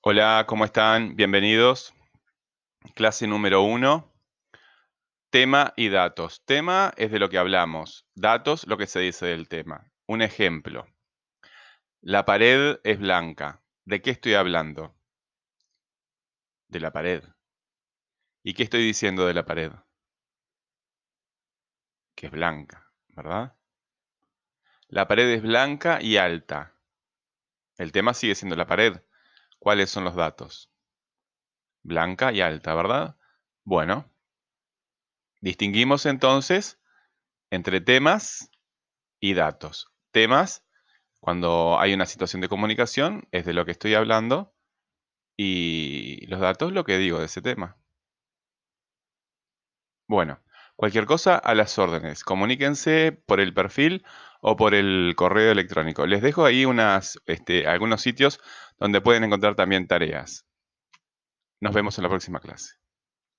Hola, ¿cómo están? Bienvenidos. Clase número uno. Tema y datos. Tema es de lo que hablamos. Datos, lo que se dice del tema. Un ejemplo. La pared es blanca. ¿De qué estoy hablando? De la pared. ¿Y qué estoy diciendo de la pared? Que es blanca, ¿verdad? La pared es blanca y alta. El tema sigue siendo la pared. ¿Cuáles son los datos? Blanca y alta, ¿verdad? Bueno, distinguimos entonces entre temas y datos. Temas, cuando hay una situación de comunicación, es de lo que estoy hablando, y los datos, lo que digo de ese tema. Bueno, cualquier cosa a las órdenes. Comuníquense por el perfil o por el correo electrónico. Les dejo ahí este, algunos sitios donde pueden encontrar también tareas. Nos vemos en la próxima clase.